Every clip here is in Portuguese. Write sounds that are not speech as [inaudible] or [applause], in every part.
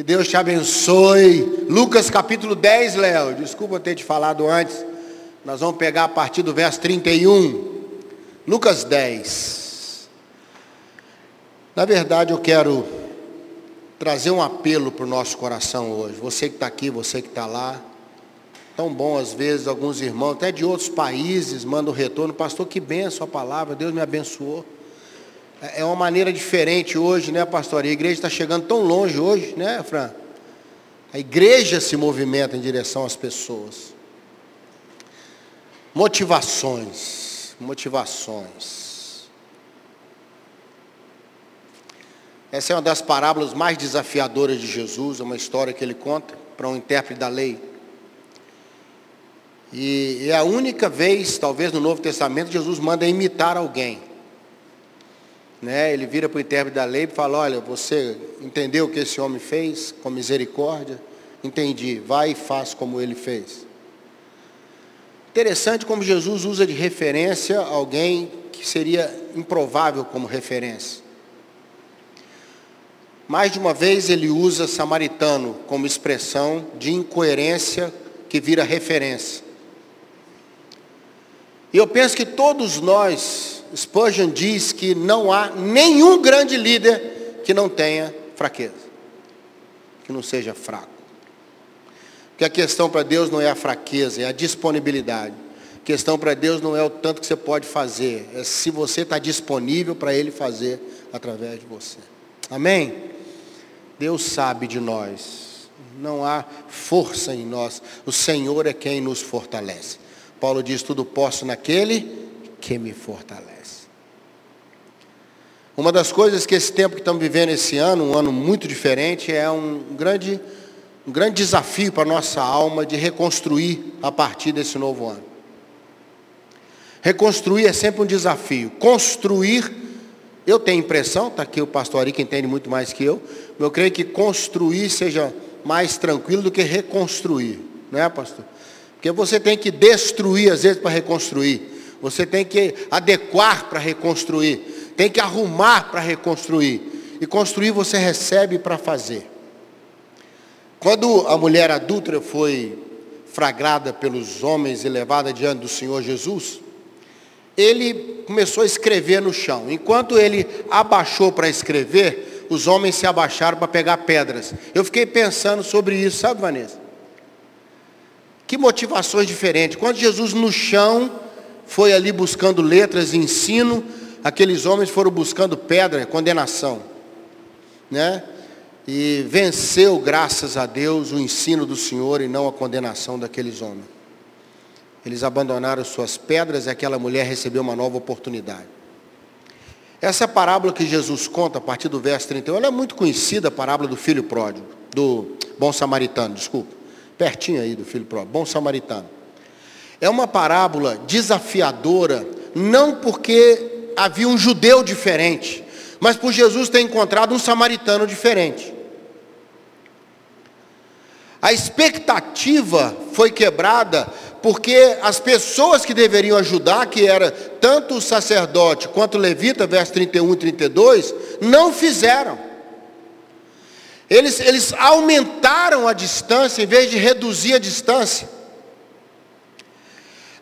Que Deus te abençoe. Lucas capítulo 10, Léo. Desculpa ter te falado antes. Nós vamos pegar a partir do verso 31. Lucas 10. Na verdade, eu quero trazer um apelo para o nosso coração hoje. Você que está aqui, você que está lá. Tão bom, às vezes, alguns irmãos, até de outros países, mandam retorno. Pastor, que benção a palavra, Deus me abençoou. É, é uma maneira diferente hoje, né, pastor? E a igreja está chegando tão longe hoje, né, Fran? A igreja se movimenta em direção às pessoas. Motivações, motivações. Essa é uma das parábolas mais desafiadoras de Jesus, é uma história que ele conta para um intérprete da lei. E é a única vez, talvez no Novo Testamento, Jesus manda imitar alguém. Né? Ele vira para o intérprete da lei e fala, olha, você entendeu o que esse homem fez com misericórdia? Entendi, vai e faz como ele fez. Interessante como Jesus usa de referência alguém que seria improvável como referência. Mais de uma vez ele usa samaritano como expressão de incoerência que vira referência. E eu penso que todos nós, Spurgeon diz que não há nenhum grande líder que não tenha fraqueza, que não seja fraco. Porque a questão para Deus não é a fraqueza, é a disponibilidade. A questão para Deus não é o tanto que você pode fazer, é se você está disponível para Ele fazer através de você. Amém? Deus sabe de nós. Não há força em nós. O Senhor é quem nos fortalece. Paulo diz: Tudo posso naquele que me fortalece. Uma das coisas que esse tempo que estamos vivendo esse ano, um ano muito diferente, é um grande, um grande desafio para a nossa alma de reconstruir a partir desse novo ano. Reconstruir é sempre um desafio. Construir eu tenho impressão, está aqui o pastor Ari que entende muito mais que eu, eu creio que construir seja mais tranquilo do que reconstruir, não é pastor? Porque você tem que destruir às vezes para reconstruir, você tem que adequar para reconstruir, tem que arrumar para reconstruir, e construir você recebe para fazer. Quando a mulher adulta foi fragrada pelos homens e levada diante do Senhor Jesus, ele começou a escrever no chão. Enquanto ele abaixou para escrever, os homens se abaixaram para pegar pedras. Eu fiquei pensando sobre isso, sabe, Vanessa? Que motivações diferentes. Quando Jesus no chão foi ali buscando letras e ensino, aqueles homens foram buscando pedra, condenação. Né? E venceu, graças a Deus, o ensino do Senhor e não a condenação daqueles homens. Eles abandonaram suas pedras e aquela mulher recebeu uma nova oportunidade. Essa parábola que Jesus conta a partir do verso 31, ela é muito conhecida, a parábola do filho pródigo, do bom samaritano, desculpa. Pertinho aí do filho pródigo, bom samaritano. É uma parábola desafiadora, não porque havia um judeu diferente, mas por Jesus ter encontrado um samaritano diferente. A expectativa foi quebrada porque as pessoas que deveriam ajudar, que era tanto o sacerdote quanto o levita, verso 31 e 32, não fizeram. Eles, eles aumentaram a distância em vez de reduzir a distância.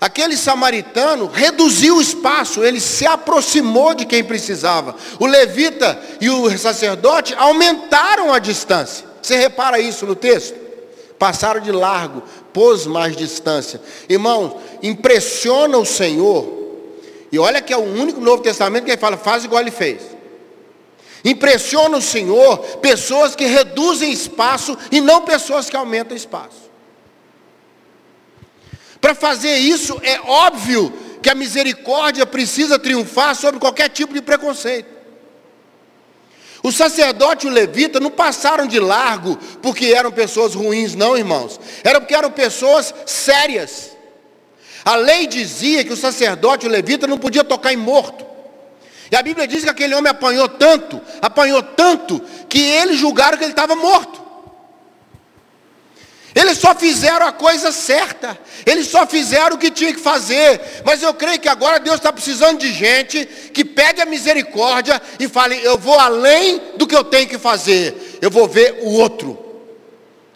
Aquele samaritano reduziu o espaço, ele se aproximou de quem precisava. O levita e o sacerdote aumentaram a distância. Você repara isso no texto? passaram de largo, pôs mais distância. Irmãos, impressiona o Senhor. E olha que é o único Novo Testamento que ele fala, faz igual ele fez. Impressiona o Senhor pessoas que reduzem espaço e não pessoas que aumentam espaço. Para fazer isso, é óbvio que a misericórdia precisa triunfar sobre qualquer tipo de preconceito. O sacerdote e o levita não passaram de largo porque eram pessoas ruins, não, irmãos. Era porque eram pessoas sérias. A lei dizia que o sacerdote e o levita não podia tocar em morto. E a Bíblia diz que aquele homem apanhou tanto, apanhou tanto, que eles julgaram que ele estava morto. Eles só fizeram a coisa certa. Eles só fizeram o que tinha que fazer. Mas eu creio que agora Deus está precisando de gente que pegue a misericórdia e fale: eu vou além do que eu tenho que fazer. Eu vou ver o outro.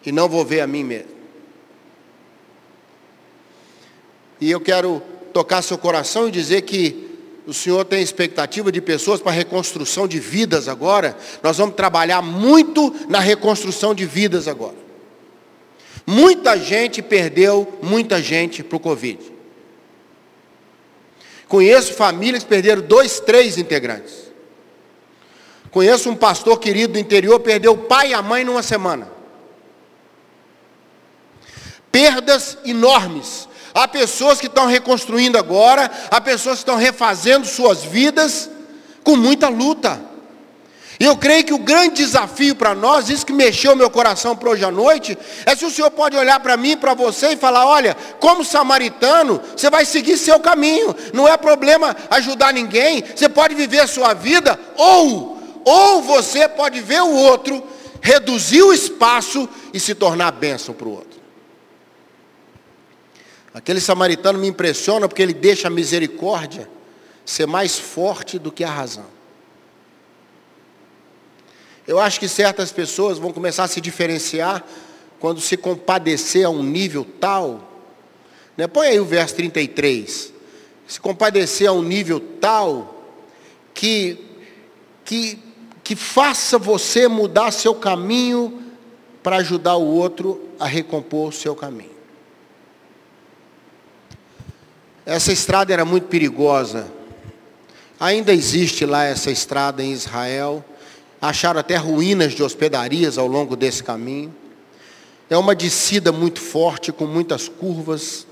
e não vou ver a mim mesmo. E eu quero tocar seu coração e dizer que o Senhor tem expectativa de pessoas para reconstrução de vidas agora. Nós vamos trabalhar muito na reconstrução de vidas agora. Muita gente perdeu muita gente para o Covid. Conheço famílias que perderam dois, três integrantes. Conheço um pastor querido do interior, perdeu o pai e a mãe numa semana. Perdas enormes. Há pessoas que estão reconstruindo agora, há pessoas que estão refazendo suas vidas com muita luta. E eu creio que o grande desafio para nós, isso que mexeu meu coração para hoje à noite, é se o Senhor pode olhar para mim, para você e falar: olha, como samaritano, você vai seguir seu caminho, não é problema ajudar ninguém, você pode viver a sua vida, ou, ou você pode ver o outro, reduzir o espaço e se tornar bênção para o outro. Aquele samaritano me impressiona porque ele deixa a misericórdia ser mais forte do que a razão. Eu acho que certas pessoas vão começar a se diferenciar quando se compadecer a um nível tal. Né? Põe aí o verso 33. Se compadecer a um nível tal que, que, que faça você mudar seu caminho para ajudar o outro a recompor o seu caminho. Essa estrada era muito perigosa. Ainda existe lá essa estrada em Israel. Acharam até ruínas de hospedarias ao longo desse caminho. É uma descida muito forte, com muitas curvas.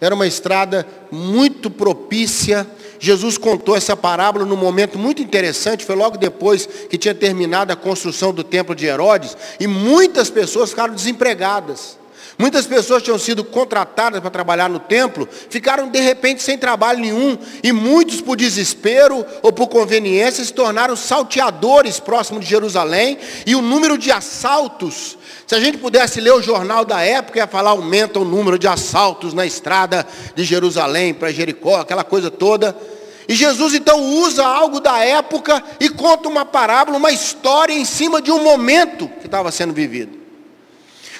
Era uma estrada muito propícia. Jesus contou essa parábola num momento muito interessante, foi logo depois que tinha terminado a construção do templo de Herodes, e muitas pessoas ficaram desempregadas. Muitas pessoas tinham sido contratadas para trabalhar no templo, ficaram de repente sem trabalho nenhum, e muitos por desespero ou por conveniência se tornaram salteadores próximo de Jerusalém, e o número de assaltos, se a gente pudesse ler o jornal da época, ia falar aumenta o número de assaltos na estrada de Jerusalém para Jericó, aquela coisa toda. E Jesus então usa algo da época e conta uma parábola, uma história em cima de um momento que estava sendo vivido.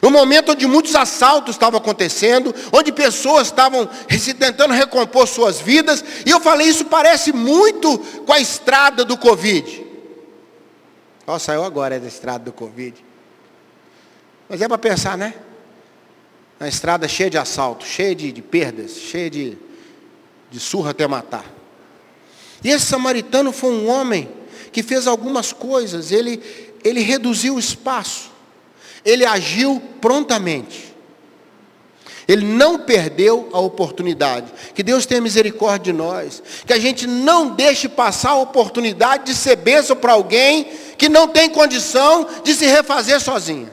Um momento onde muitos assaltos estavam acontecendo, onde pessoas estavam tentando recompor suas vidas, e eu falei, isso parece muito com a estrada do Covid. Ó, saiu agora da estrada do Covid. Mas é para pensar, né? Na estrada cheia de assaltos, cheia de, de perdas, cheia de, de surra até matar. E esse samaritano foi um homem que fez algumas coisas, ele, ele reduziu o espaço ele agiu prontamente. Ele não perdeu a oportunidade. Que Deus tenha misericórdia de nós. Que a gente não deixe passar a oportunidade de ser bênção para alguém que não tem condição de se refazer sozinho.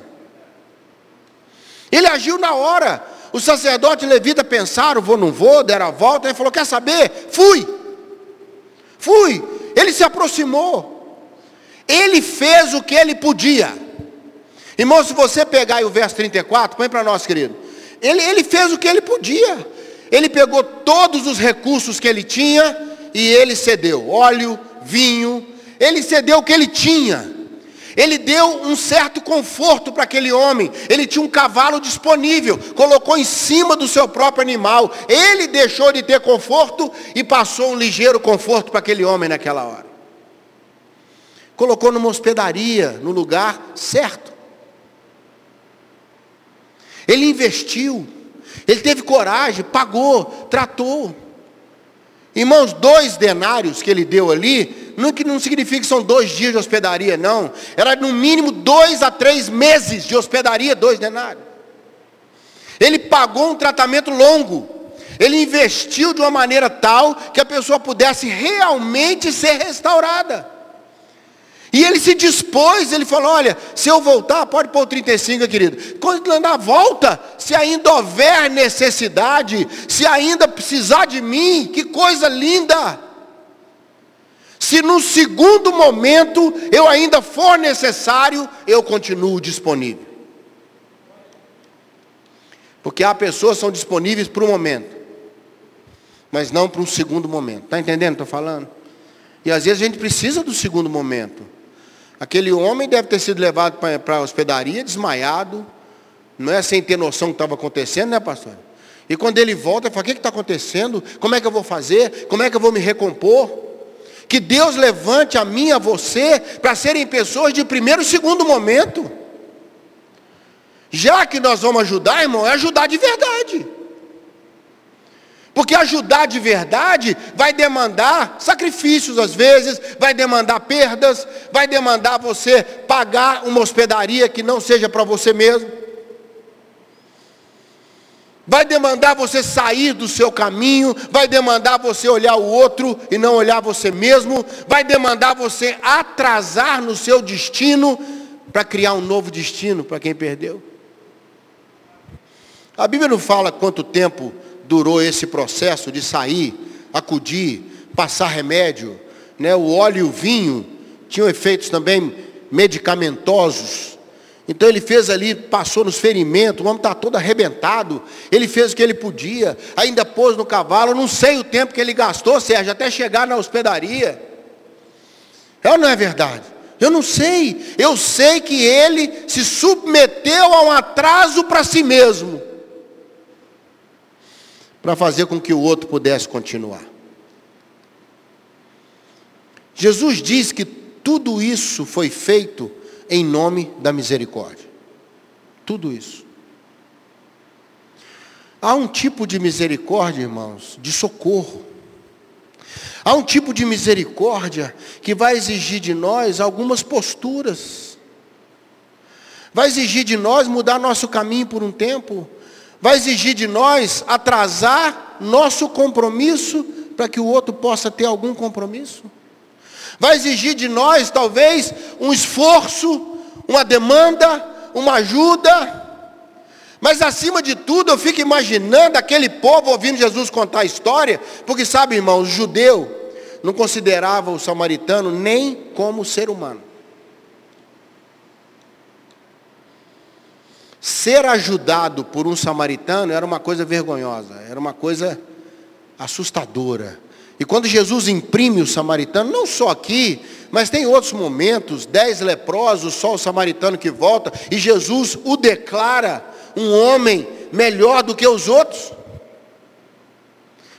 Ele agiu na hora. O sacerdote levita pensaram, vou, não vou, deram a volta. Ele falou, quer saber? Fui. Fui. Ele se aproximou. Ele fez o que ele podia. Irmão, se você pegar o verso 34, põe para nós, querido. Ele, ele fez o que ele podia. Ele pegou todos os recursos que ele tinha e ele cedeu. Óleo, vinho. Ele cedeu o que ele tinha. Ele deu um certo conforto para aquele homem. Ele tinha um cavalo disponível, colocou em cima do seu próprio animal. Ele deixou de ter conforto e passou um ligeiro conforto para aquele homem naquela hora. Colocou numa hospedaria, no lugar certo. Ele investiu, ele teve coragem, pagou, tratou. Irmãos, dois denários que ele deu ali, não, que não significa que são dois dias de hospedaria, não. Era no mínimo dois a três meses de hospedaria, dois denários. Ele pagou um tratamento longo. Ele investiu de uma maneira tal que a pessoa pudesse realmente ser restaurada. E ele se dispôs, ele falou, olha, se eu voltar, pode pôr o 35, querido. Quando andar, volta, se ainda houver necessidade, se ainda precisar de mim, que coisa linda. Se no segundo momento eu ainda for necessário, eu continuo disponível. Porque há pessoas que são disponíveis para um momento, mas não para um segundo momento. Está entendendo? Estou falando? E às vezes a gente precisa do segundo momento. Aquele homem deve ter sido levado para a hospedaria desmaiado, não é sem ter noção do que estava acontecendo, né, pastor? E quando ele volta, ele fala: O que está acontecendo? Como é que eu vou fazer? Como é que eu vou me recompor? Que Deus levante a mim a você para serem pessoas de primeiro e segundo momento. Já que nós vamos ajudar, irmão, é ajudar de verdade. Porque ajudar de verdade vai demandar sacrifícios às vezes, vai demandar perdas, vai demandar você pagar uma hospedaria que não seja para você mesmo. Vai demandar você sair do seu caminho, vai demandar você olhar o outro e não olhar você mesmo, vai demandar você atrasar no seu destino para criar um novo destino para quem perdeu. A Bíblia não fala quanto tempo durou esse processo de sair, acudir, passar remédio, né? O óleo e o vinho tinham efeitos também medicamentosos. Então ele fez ali, passou nos ferimentos, o homem está todo arrebentado. Ele fez o que ele podia, ainda pôs no cavalo. não sei o tempo que ele gastou, Sérgio, até chegar na hospedaria. É ou não é verdade? Eu não sei. Eu sei que ele se submeteu a um atraso para si mesmo, para fazer com que o outro pudesse continuar. Jesus diz que tudo isso foi feito em nome da misericórdia. Tudo isso. Há um tipo de misericórdia, irmãos, de socorro. Há um tipo de misericórdia que vai exigir de nós algumas posturas. Vai exigir de nós mudar nosso caminho por um tempo. Vai exigir de nós atrasar nosso compromisso para que o outro possa ter algum compromisso. Vai exigir de nós, talvez, um esforço, uma demanda, uma ajuda. Mas acima de tudo, eu fico imaginando aquele povo ouvindo Jesus contar a história, porque sabe, irmão, o judeu não considerava o samaritano nem como ser humano. Ser ajudado por um samaritano era uma coisa vergonhosa, era uma coisa assustadora. E quando Jesus imprime o samaritano, não só aqui, mas tem outros momentos, dez leprosos, só o samaritano que volta, e Jesus o declara um homem melhor do que os outros.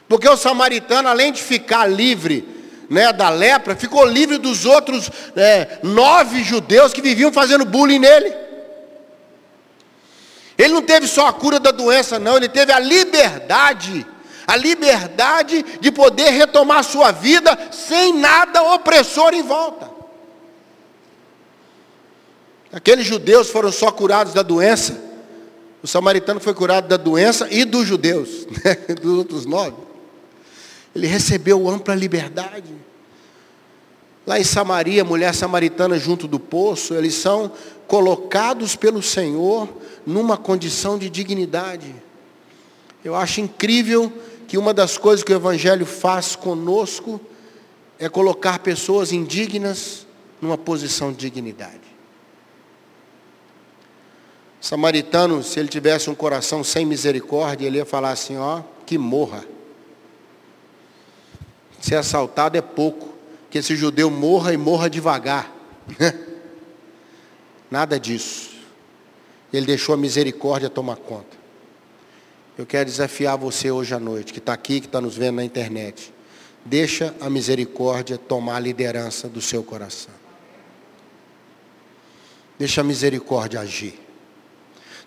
Porque o samaritano, além de ficar livre né, da lepra, ficou livre dos outros é, nove judeus que viviam fazendo bullying nele. Ele não teve só a cura da doença, não, ele teve a liberdade a liberdade de poder retomar sua vida sem nada opressor em volta. Aqueles judeus foram só curados da doença, o samaritano foi curado da doença e dos judeus, [laughs] né? dos outros nove. Ele recebeu ampla liberdade. Lá em Samaria, mulher samaritana junto do poço, eles são colocados pelo Senhor numa condição de dignidade. Eu acho incrível que uma das coisas que o Evangelho faz conosco é colocar pessoas indignas numa posição de dignidade. O samaritano, se ele tivesse um coração sem misericórdia, ele ia falar assim: ó, que morra. Ser assaltado é pouco, que esse judeu morra e morra devagar. [laughs] Nada disso. Ele deixou a misericórdia tomar conta. Eu quero desafiar você hoje à noite, que está aqui, que está nos vendo na internet. Deixa a misericórdia tomar a liderança do seu coração. Deixa a misericórdia agir.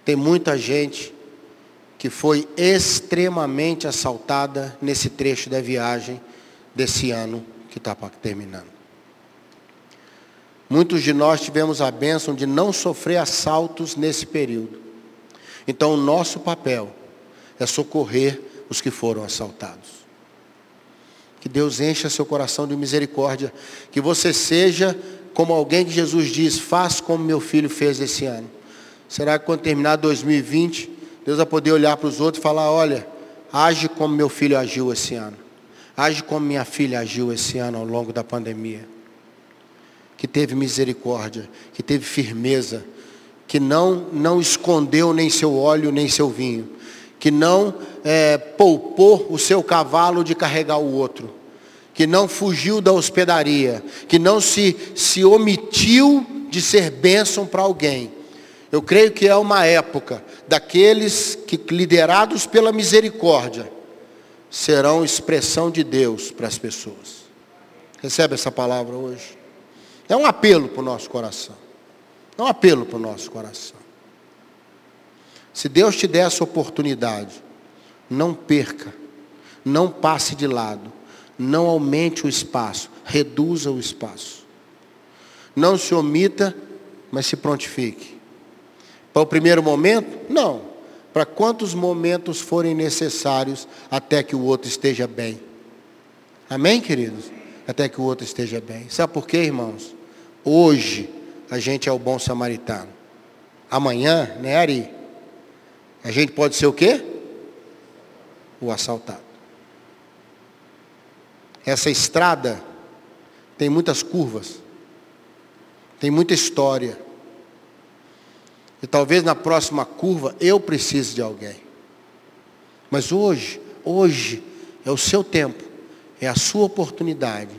Tem muita gente que foi extremamente assaltada nesse trecho da viagem desse ano que está terminando. Muitos de nós tivemos a bênção de não sofrer assaltos nesse período. Então, o nosso papel é socorrer os que foram assaltados. Que Deus encha seu coração de misericórdia. Que você seja como alguém que Jesus diz, faz como meu filho fez esse ano. Será que quando terminar 2020, Deus vai poder olhar para os outros e falar, olha, age como meu filho agiu esse ano. Age como minha filha agiu esse ano ao longo da pandemia. Que teve misericórdia, que teve firmeza, que não, não escondeu nem seu óleo, nem seu vinho, que não é, poupou o seu cavalo de carregar o outro, que não fugiu da hospedaria, que não se, se omitiu de ser bênção para alguém. Eu creio que é uma época daqueles que, liderados pela misericórdia, serão expressão de Deus para as pessoas. Recebe essa palavra hoje? É um apelo para o nosso coração. É um apelo para o nosso coração. Se Deus te der essa oportunidade, não perca, não passe de lado, não aumente o espaço, reduza o espaço. Não se omita, mas se prontifique. Para o primeiro momento? Não. Para quantos momentos forem necessários até que o outro esteja bem. Amém, queridos? Até que o outro esteja bem. Sabe por quê, irmãos? Hoje a gente é o bom samaritano. Amanhã, né, Ari? A gente pode ser o quê? O assaltado. Essa estrada tem muitas curvas. Tem muita história. E talvez na próxima curva eu precise de alguém. Mas hoje, hoje é o seu tempo, é a sua oportunidade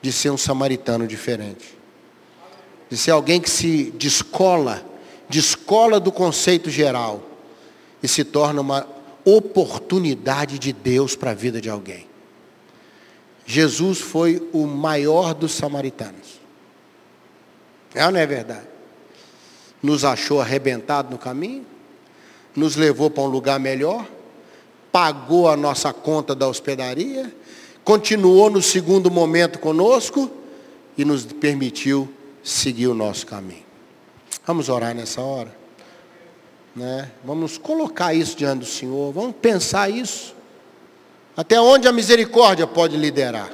de ser um samaritano diferente. De ser alguém que se descola, descola do conceito geral e se torna uma oportunidade de Deus para a vida de alguém. Jesus foi o maior dos samaritanos. É ou não é verdade? Nos achou arrebentado no caminho, nos levou para um lugar melhor, pagou a nossa conta da hospedaria, continuou no segundo momento conosco e nos permitiu seguir o nosso caminho. Vamos orar nessa hora? Né? Vamos colocar isso diante do Senhor, vamos pensar isso. Até onde a misericórdia pode liderar?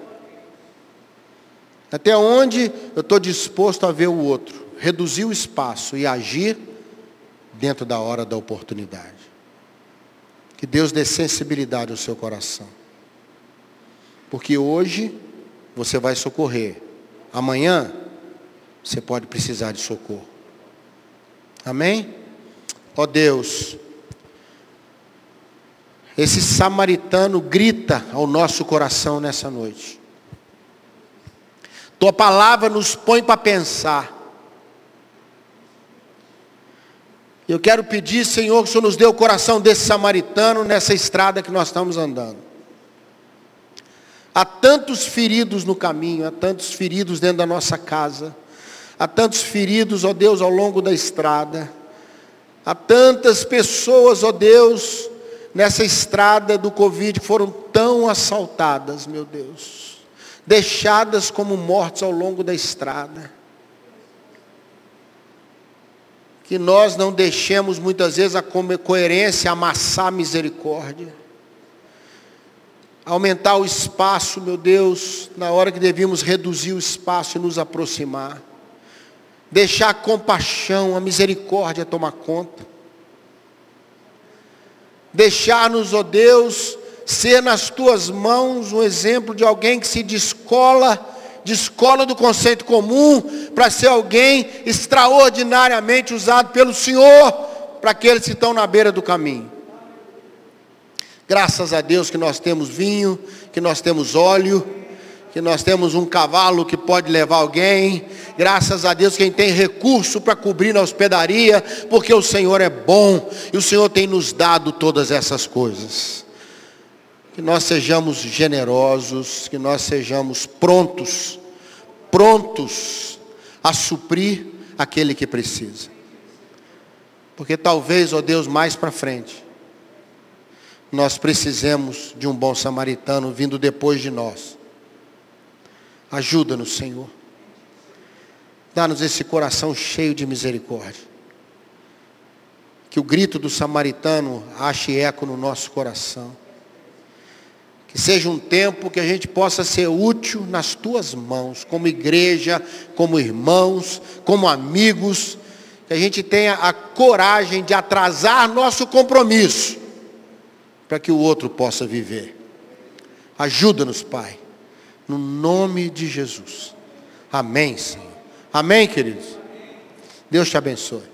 Até onde eu estou disposto a ver o outro, reduzir o espaço e agir dentro da hora da oportunidade. Que Deus dê sensibilidade ao seu coração. Porque hoje você vai socorrer. Amanhã você pode precisar de socorro. Amém? Ó oh Deus, esse samaritano grita ao nosso coração nessa noite. Tua palavra nos põe para pensar. Eu quero pedir, Senhor, que o Senhor nos dê o coração desse samaritano nessa estrada que nós estamos andando. Há tantos feridos no caminho, há tantos feridos dentro da nossa casa, há tantos feridos, ó Deus, ao longo da estrada. Há tantas pessoas, ó Deus, nessa estrada do Covid foram tão assaltadas, meu Deus deixadas como mortos ao longo da estrada. Que nós não deixemos muitas vezes a coerência amassar a misericórdia. Aumentar o espaço, meu Deus, na hora que devíamos reduzir o espaço e nos aproximar. Deixar a compaixão, a misericórdia tomar conta. Deixar-nos, ó Deus, ser nas tuas mãos um exemplo de alguém que se descola, descola do conceito comum, para ser alguém extraordinariamente usado pelo Senhor, para aqueles que estão na beira do caminho. Graças a Deus que nós temos vinho, que nós temos óleo, que nós temos um cavalo que pode levar alguém. Graças a Deus quem tem recurso para cobrir na hospedaria, porque o Senhor é bom e o Senhor tem nos dado todas essas coisas que nós sejamos generosos, que nós sejamos prontos, prontos a suprir aquele que precisa. Porque talvez, ó Deus, mais para frente, nós precisemos de um bom samaritano vindo depois de nós. Ajuda-nos, Senhor. Dá-nos esse coração cheio de misericórdia. Que o grito do samaritano ache eco no nosso coração que seja um tempo que a gente possa ser útil nas tuas mãos, como igreja, como irmãos, como amigos, que a gente tenha a coragem de atrasar nosso compromisso, para que o outro possa viver. Ajuda-nos, Pai, no nome de Jesus. Amém, Senhor. Amém, queridos. Deus te abençoe.